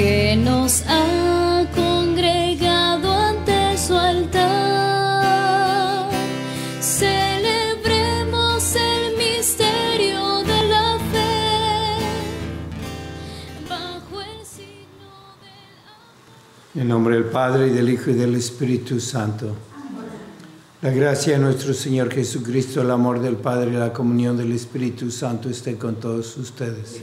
que nos ha congregado ante su altar, celebremos el misterio de la fe bajo el signo del En nombre del Padre, y del Hijo, y del Espíritu Santo. La gracia de nuestro Señor Jesucristo, el amor del Padre y la comunión del Espíritu Santo esté con todos ustedes.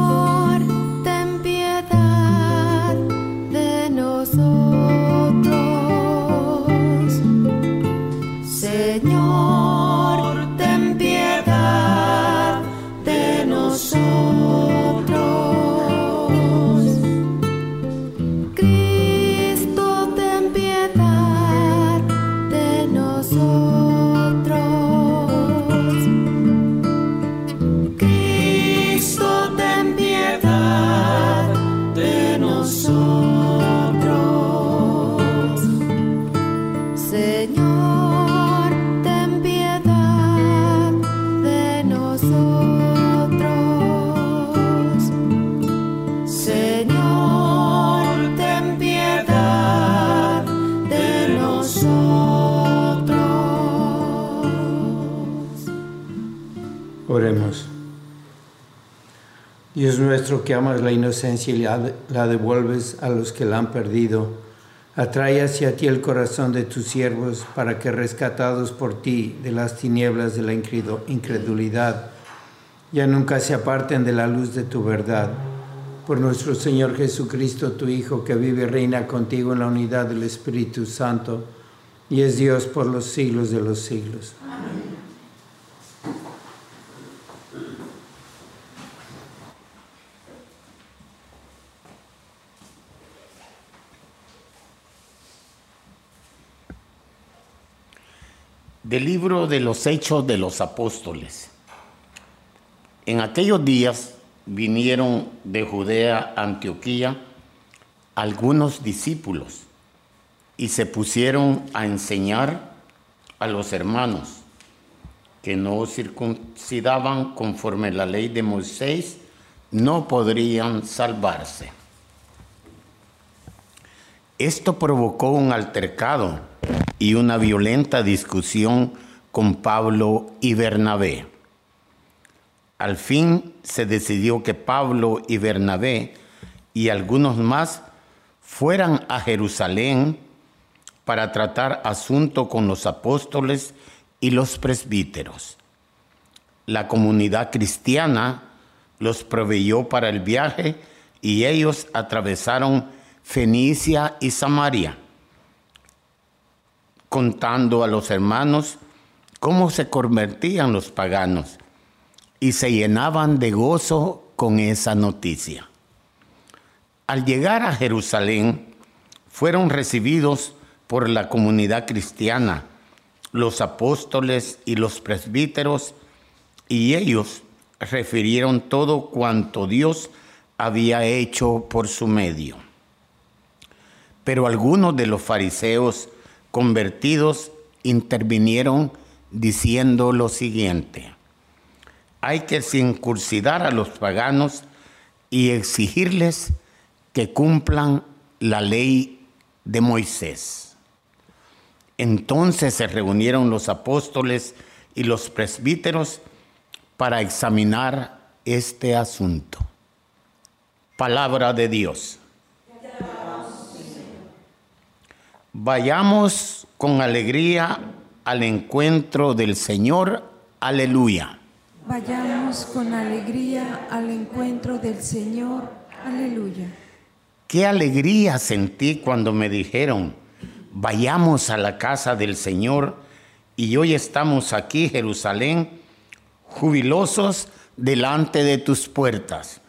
Oremos. Dios nuestro que amas la inocencia y la, devuelves a los que la han perdido, atrae hacia ti el corazón de tus siervos para que rescatados por ti de las tinieblas de la incredu- incredulidad, ya nunca se aparten de la luz de tu verdad. Por nuestro Señor Jesucristo, tu Hijo, que vive y reina contigo en la unidad del Espíritu Santo, y es Dios por los siglos de los siglos. Del libro de los Hechos de los Apóstoles. En aquellos días vinieron de Judea a Antioquía algunos discípulos y se pusieron a enseñar a los hermanos que no circuncidaban conforme la ley de Moisés, no podrían salvarse. Esto provocó un altercado y una violenta discusión con Pablo y Bernabé. Al fin se decidió que Pablo y Bernabé y algunos más fueran a Jerusalén para tratar asunto con los apóstoles y los presbíteros. La comunidad cristiana los proveyó para el viaje y ellos atravesaron Fenicia y Samaria, contando a los hermanos cómo se convertían los paganos y se llenaban de gozo con esa noticia. Al llegar a Jerusalén, fueron recibidos por la comunidad cristiana los apóstoles y los presbíteros, y ellos refirieron todo cuanto Dios había hecho por su medio. Pero algunos de los fariseos convertidos intervinieron diciendo lo siguiente, hay que circuncidar a los paganos y exigirles que cumplan la ley de Moisés. Entonces se reunieron los apóstoles y los presbíteros para examinar este asunto. Palabra de Dios. Vayamos con alegría al encuentro del Señor. Aleluya. Vayamos con alegría al encuentro del Señor. Aleluya. Qué alegría sentí cuando me dijeron, vayamos a la casa del Señor y hoy estamos aquí, Jerusalén, jubilosos delante de tus puertas.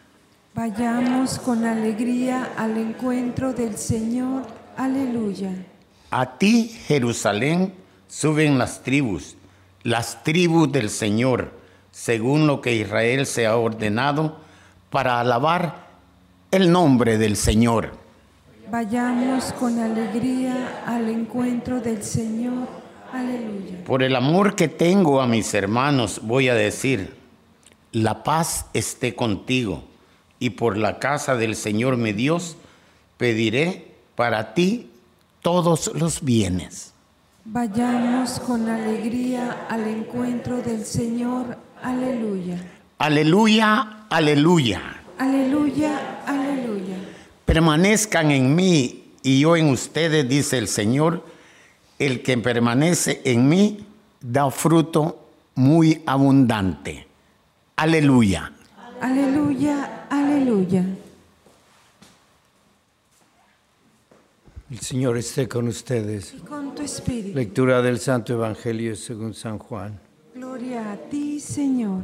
Vayamos con alegría al encuentro del Señor. Aleluya. A ti, Jerusalén, suben las tribus, las tribus del Señor, según lo que Israel se ha ordenado, para alabar el nombre del Señor. Vayamos con alegría al encuentro del Señor. Aleluya. Por el amor que tengo a mis hermanos, voy a decir, la paz esté contigo, y por la casa del Señor mi Dios, pediré para ti todos los bienes. Vayamos con alegría al encuentro del Señor. Aleluya. Aleluya, aleluya. Aleluya, aleluya. Permanezcan en mí y yo en ustedes, dice el Señor. El que permanece en mí da fruto muy abundante. Aleluya. Aleluya, aleluya. El Señor esté con ustedes. Y con tu espíritu. Lectura del Santo Evangelio según San Juan. Gloria a ti, Señor.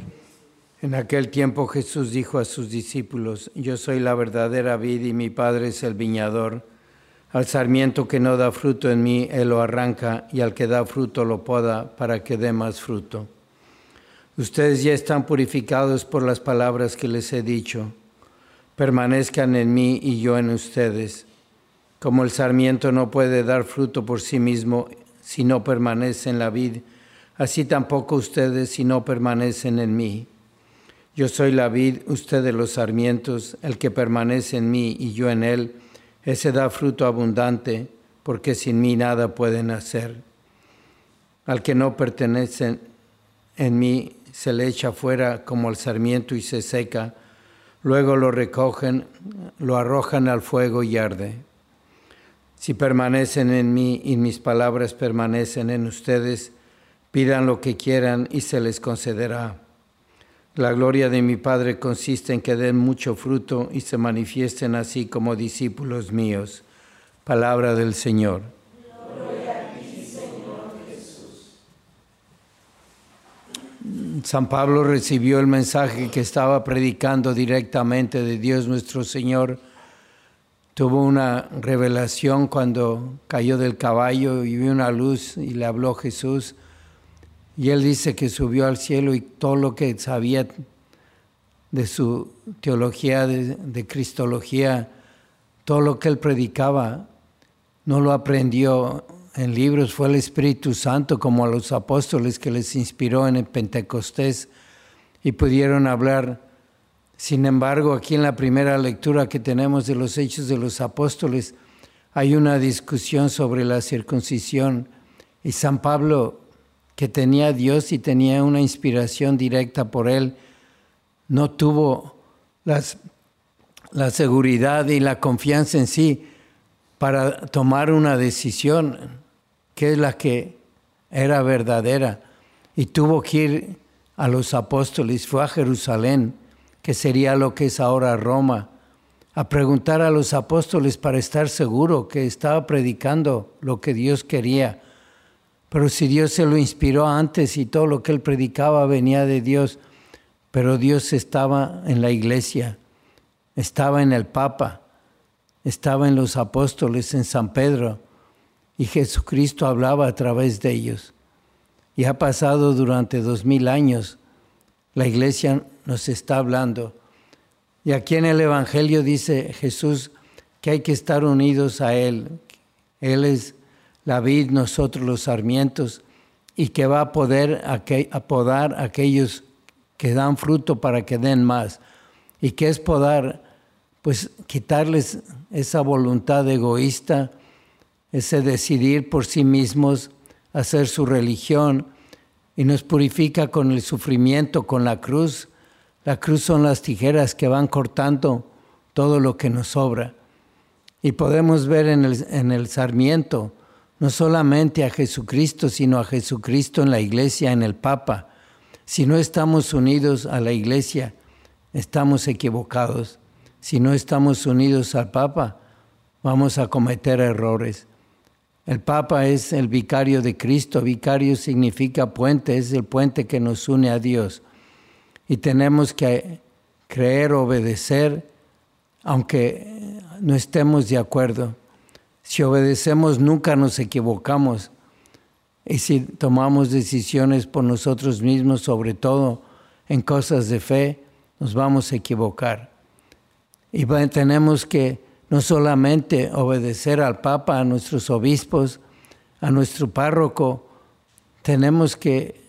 En aquel tiempo Jesús dijo a sus discípulos, Yo soy la verdadera vid y mi Padre es el viñador. Al sarmiento que no da fruto en mí, Él lo arranca, y al que da fruto lo poda para que dé más fruto. Ustedes ya están purificados por las palabras que les he dicho. Permanezcan en mí y yo en ustedes. Como el sarmiento no puede dar fruto por sí mismo si no permanece en la vid, así tampoco ustedes si no permanecen en mí. Yo soy la vid, ustedes los sarmientos, el que permanece en mí y yo en él, ese da fruto abundante, porque sin mí nada pueden hacer. Al que no pertenece en mí se le echa fuera como el sarmiento y se seca, luego lo recogen, lo arrojan al fuego y arde. Si permanecen en mí y mis palabras permanecen en ustedes, pidan lo que quieran y se les concederá. La gloria de mi Padre consiste en que den mucho fruto y se manifiesten así como discípulos míos. Palabra del Señor. San Pablo recibió el mensaje que estaba predicando directamente de Dios nuestro Señor. Tuvo una revelación cuando cayó del caballo y vio una luz y le habló Jesús. Y él dice que subió al cielo y todo lo que sabía de su teología, de, de, cristología, todo lo que él predicaba, no lo aprendió en libros, fue el Espíritu Santo como a los apóstoles que les inspiró en el Pentecostés y pudieron hablar. Sin embargo, aquí en la primera lectura que tenemos de los Hechos de los Apóstoles, hay una discusión sobre la circuncisión y San Pablo que tenía Dios y tenía una inspiración directa por Él, no tuvo las, la seguridad y la confianza en sí para tomar una decisión que es la que era verdadera. Y tuvo que ir a los apóstoles, fue a Jerusalén, sería lo que es ahora Roma, a preguntar a los apóstoles para estar seguro que estaba predicando lo que Dios quería pero si Dios se lo inspiró antes y todo lo que él predicaba venía de Dios, pero Dios estaba en la iglesia, estaba en el Papa, estaba en los apóstoles, en San Pedro, y Jesucristo hablaba a través de ellos. y ha pasado durante dos mil años. La iglesia nos está hablando. Y aquí en el Evangelio dice Jesús que hay que estar unidos a Él. Él es la vid, nosotros los sarmientos, y que va a poder apodar a aquellos que dan fruto para que den más. ¿Y qué es podar? Pues quitarles esa voluntad egoísta, ese decidir por sí mismos, hacer su religión, y nos purifica con el sufrimiento, con la cruz. La cruz son las tijeras que van cortando todo lo que nos sobra. Y podemos ver en el, en el sarmiento no solamente a Jesucristo, sino a Jesucristo en la iglesia, en el Papa. Si no estamos unidos a la iglesia, estamos equivocados. Si no estamos unidos al Papa, vamos a cometer errores. El Papa es el vicario de Cristo. Vicario significa puente, es el puente que nos une a Dios. Y tenemos que creer, obedecer, aunque no estemos de acuerdo. Si obedecemos nunca nos equivocamos. Y si tomamos decisiones por nosotros mismos, sobre todo en cosas de fe, nos vamos a equivocar. Y tenemos que no solamente obedecer al Papa, a nuestros obispos, a nuestro párroco, tenemos que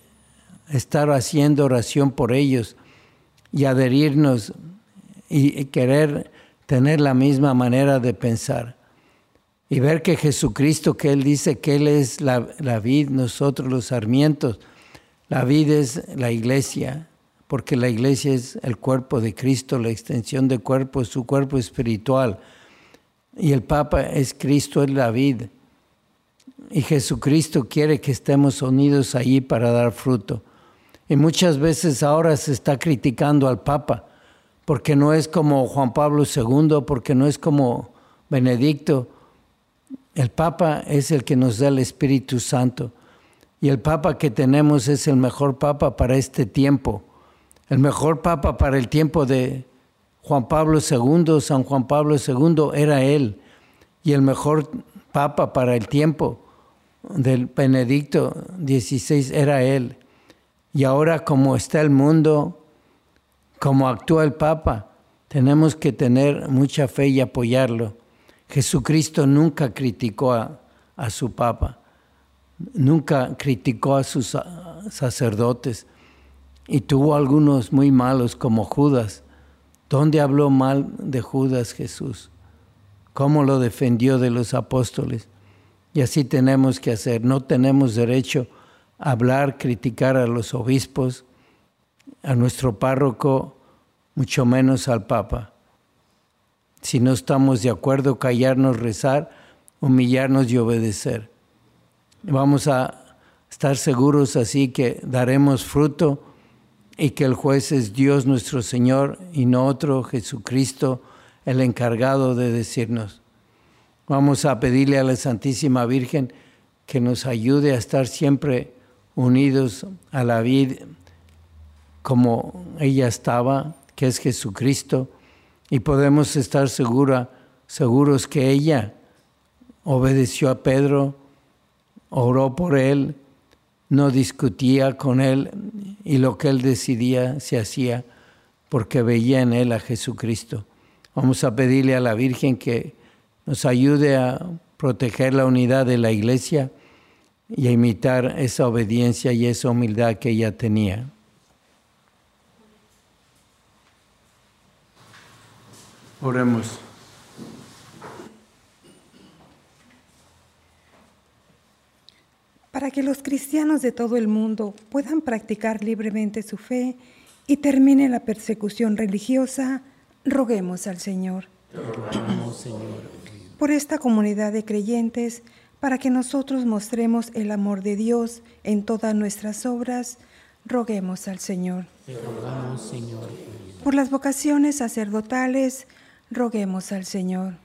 estar haciendo oración por ellos y adherirnos y querer tener la misma manera de pensar y ver que Jesucristo, que Él dice que Él es la, la, vid, nosotros los sarmientos, la vid es la iglesia, porque la iglesia es el cuerpo de Cristo, la extensión de cuerpo, su cuerpo espiritual. Y el Papa es Cristo, es la vid. Y Jesucristo quiere que estemos unidos allí para dar fruto. Y muchas veces ahora se está criticando al Papa, porque no es como Juan Pablo II, porque no es como Benedicto, el Papa es el que nos da el Espíritu Santo y el Papa que tenemos es el mejor Papa para este tiempo. El mejor Papa para el tiempo de Juan Pablo II, San Juan Pablo II era él. Y el mejor Papa para el tiempo del Benedicto XVI era él. Y ahora como está el mundo, como actúa el Papa, tenemos que tener mucha fe y apoyarlo. Jesucristo nunca criticó a, su papa, nunca criticó a sus sacerdotes y tuvo algunos muy malos como Judas. ¿Dónde habló mal de Judas Jesús? ¿Cómo lo defendió de los apóstoles? Y así tenemos que hacer. No tenemos derecho a hablar, criticar a los obispos, a nuestro párroco, mucho menos al Papa. Si no estamos de acuerdo, callarnos, rezar, humillarnos y obedecer. Vamos a estar seguros así que daremos fruto y que el juez es Dios nuestro Señor y no otro, Jesucristo, el encargado de decirnos. Vamos a pedirle a la Santísima Virgen que nos ayude a estar siempre unidos a la vida como ella estaba, que es Jesucristo y podemos estar segura, seguros que ella obedeció a Pedro, oró por él, no discutía con él y lo que él decidía se hacía porque veía en él a Jesucristo. Vamos a pedirle a la Virgen que nos ayude a proteger la unidad de la iglesia y a imitar esa obediencia y esa humildad que ella tenía. Oremos. Para que los cristianos de todo el mundo puedan practicar libremente su fe y termine la persecución religiosa, roguemos al Señor. Señor. Por esta comunidad de creyentes, para que nosotros mostremos el amor de Dios en todas nuestras obras, roguemos al Señor. Señor. Por las vocaciones sacerdotales, roguemos al Señor.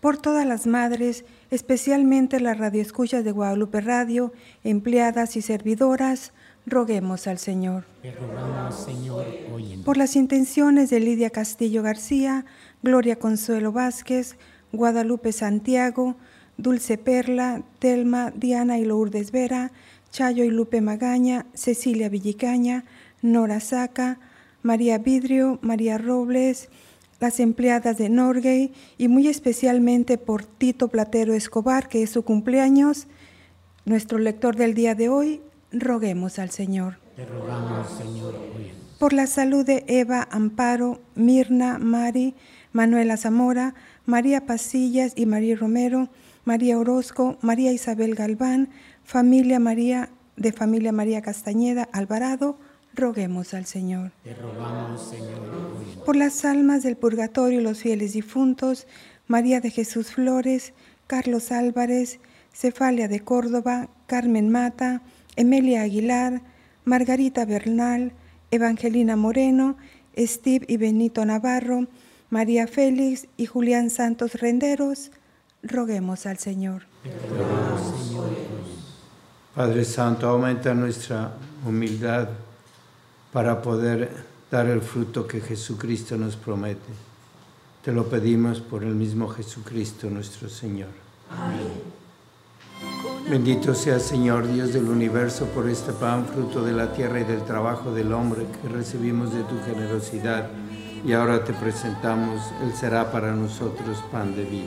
Por todas las madres, especialmente las radioescuchas de Guadalupe Radio, empleadas y servidoras, roguemos al Señor. Por las intenciones de Lidia Castillo García, Gloria Consuelo Vázquez, Guadalupe Santiago, Dulce Perla, Telma, Diana y Lourdes Vera, Chayo y Lupe Magaña, Cecilia Villicaña, Nora Saca, María Vidrio, María Robles, las empleadas de Norgay y muy especialmente por Tito Platero Escobar, que es su cumpleaños, nuestro lector del día de hoy, roguemos al Señor. Te rogamos, Señor, Por la salud de Eva Amparo, Mirna, Mari, Manuela Zamora, María Pasillas y María Romero, María Orozco, María Isabel Galván, familia María de familia María Castañeda Alvarado, roguemos al Señor. Te rogamos, Señor. Por las almas del purgatorio y los fieles difuntos, María de Jesús Flores, Carlos Álvarez, Cefalia de Córdoba, Carmen Mata, Emilia Aguilar, Margarita Bernal, Evangelina Moreno, Steve y Benito Navarro, María Félix y Julián Santos Renderos, roguemos al Señor. Padre Santo, aumenta nuestra humildad para poder dar el fruto que Jesucristo nos promete. Te lo pedimos por el mismo Jesucristo nuestro Señor. Amén. Bendito sea Señor Dios del universo por este pan, fruto de la tierra y del trabajo del hombre que recibimos de tu generosidad y ahora te presentamos, Él será para nosotros pan de vida.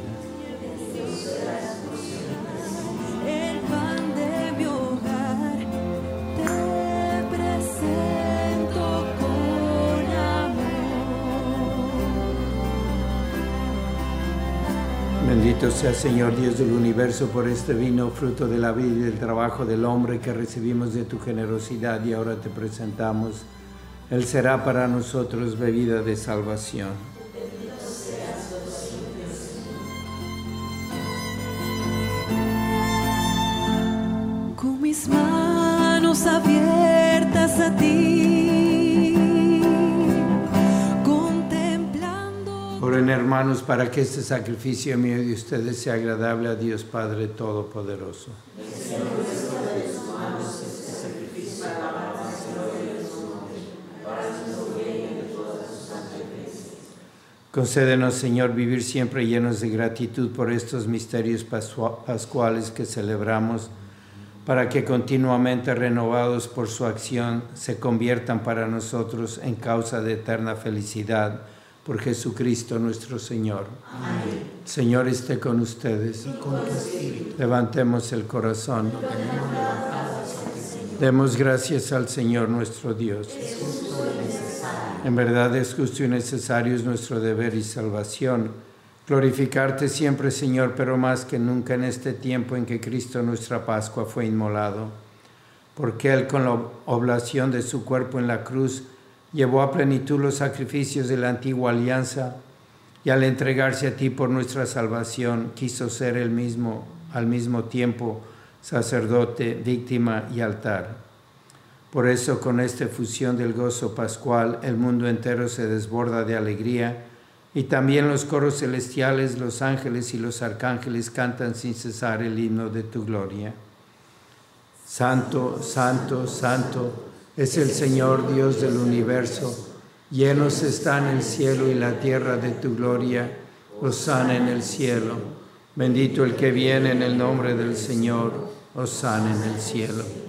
Bendito sea Señor Dios del universo por este vino, fruto de la vida y del trabajo del hombre que recibimos de tu generosidad y ahora te presentamos. Él será para nosotros bebida de salvación. Con mis manos abiertas a ti Oren hermanos para que este sacrificio mío de ustedes sea agradable a Dios Padre Todopoderoso. Concédenos, Señor, vivir siempre llenos de gratitud por estos misterios pascuales que celebramos, para que continuamente renovados por su acción se conviertan para nosotros en causa de eterna felicidad por Jesucristo nuestro Señor. Amén. Señor esté con ustedes. Y con tu espíritu. Levantemos el corazón. Demos gracias al Señor nuestro Dios. En verdad es justo y necesario es nuestro deber y salvación. Glorificarte siempre, Señor, pero más que nunca en este tiempo en que Cristo nuestra Pascua fue inmolado. Porque Él con la oblación de su cuerpo en la cruz llevó a plenitud los sacrificios de la antigua alianza y al entregarse a ti por nuestra salvación quiso ser el mismo al mismo tiempo sacerdote, víctima y altar. Por eso con esta fusión del gozo pascual el mundo entero se desborda de alegría y también los coros celestiales, los ángeles y los arcángeles cantan sin cesar el himno de tu gloria. Santo, santo, santo es el Señor Dios del universo. Llenos están el cielo y la tierra de tu gloria. Osana en el cielo. Bendito el que viene en el nombre del Señor. Osana en el cielo.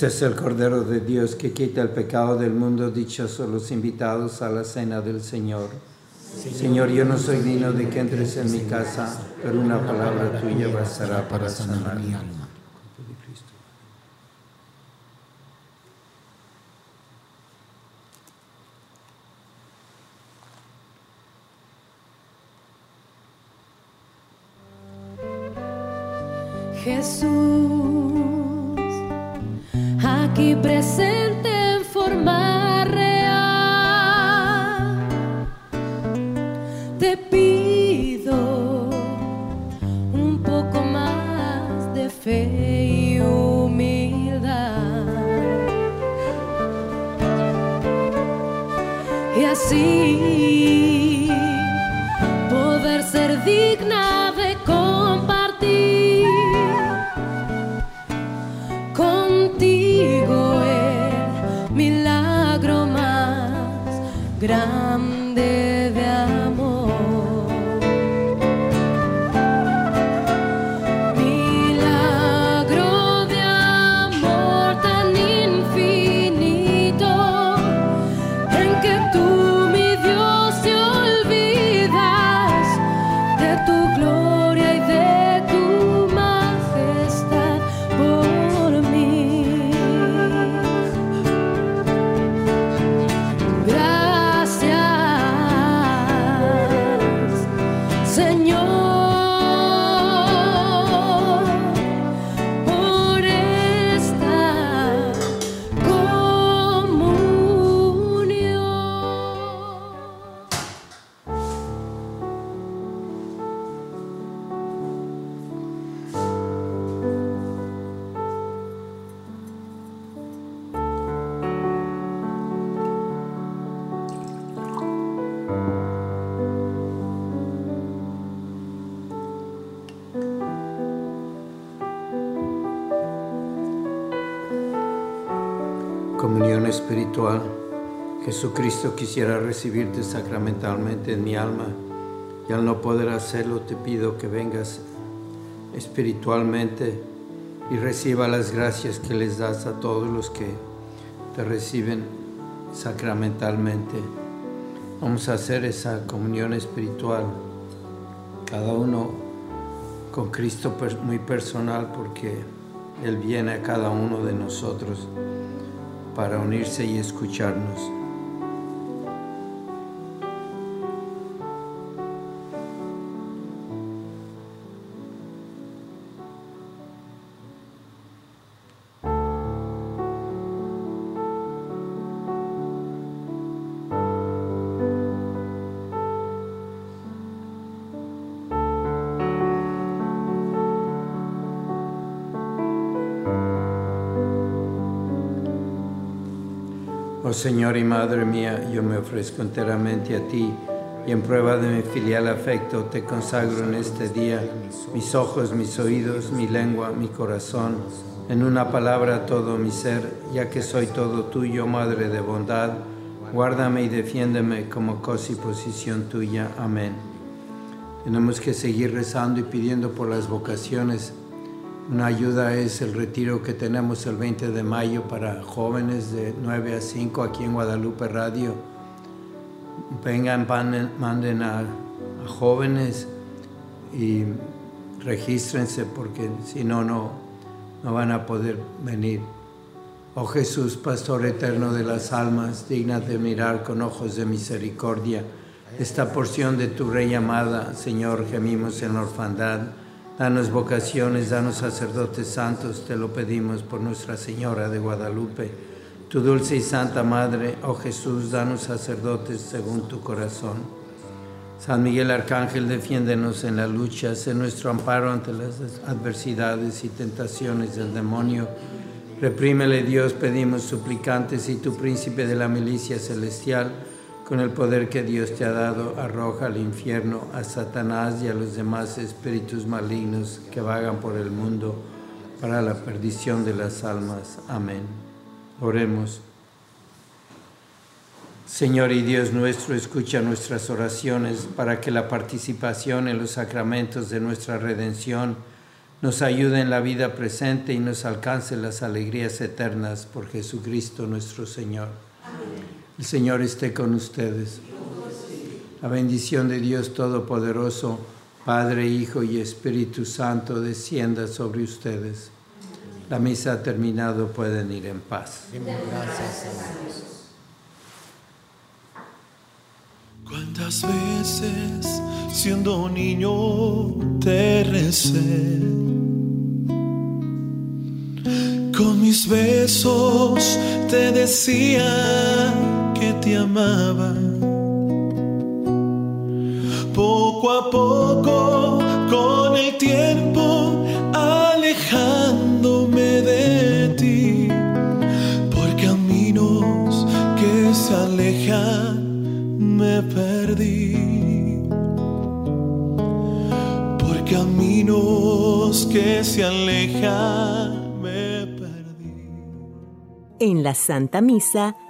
Este es el Cordero de Dios que quita el pecado del mundo, dichosos los invitados a la cena del Señor. Señor, yo no soy digno de que entres en mi casa, pero una palabra tuya bastará para sanar mi alma. Espiritual. Jesucristo quisiera recibirte sacramentalmente en mi alma y al no poder hacerlo te pido que vengas espiritualmente y reciba las gracias que les das a todos los que te reciben sacramentalmente. Vamos a hacer esa comunión espiritual, cada uno con Cristo muy personal porque Él viene a cada uno de nosotros para unirse y escucharnos. Oh Señor y Madre mía, yo me ofrezco enteramente a ti y en prueba de mi filial afecto te consagro en este día mis ojos, mis oídos, mi lengua, mi corazón, en una palabra todo mi ser, ya que soy todo tuyo, Madre de bondad, guárdame y defiéndeme como cosa y posición tuya. Amén. Tenemos que seguir rezando y pidiendo por las vocaciones. Una ayuda es el retiro que tenemos el 20 de mayo para jóvenes de 9 a 5 aquí en Guadalupe Radio. Vengan, manden, a, a jóvenes y regístrense porque si no, no, no van a poder venir. Oh Jesús, Pastor eterno de las almas, digna de mirar con ojos de misericordia esta porción de tu Rey amada, Señor, gemimos en la orfandad. Danos vocaciones, danos sacerdotes santos, te lo pedimos por Nuestra Señora de Guadalupe. Tu dulce y santa Madre, oh Jesús, danos sacerdotes según tu corazón. San Miguel Arcángel, defiéndenos en la lucha, sé nuestro amparo ante las adversidades y tentaciones del demonio. Reprímele Dios, pedimos suplicantes, y tu príncipe de la milicia celestial, con el poder que Dios te ha dado, arroja al infierno a Satanás y a los demás espíritus malignos que vagan por el mundo para la perdición de las almas. Amén. Oremos. Señor y Dios nuestro, escucha nuestras oraciones para que la participación en los sacramentos de nuestra redención nos ayude en la vida presente y nos alcance las alegrías eternas por Jesucristo nuestro Señor. El Señor esté con ustedes. La bendición de Dios Todopoderoso, Padre, Hijo y Espíritu Santo, descienda sobre ustedes. La misa ha terminado, pueden ir en paz. ¿Cuántas veces siendo niño te recé? Con mis besos te decía que te amaba. Poco a poco, con el tiempo, alejándome de ti, por caminos que se alejan, me perdí. Por caminos que se alejan. En la Santa Misa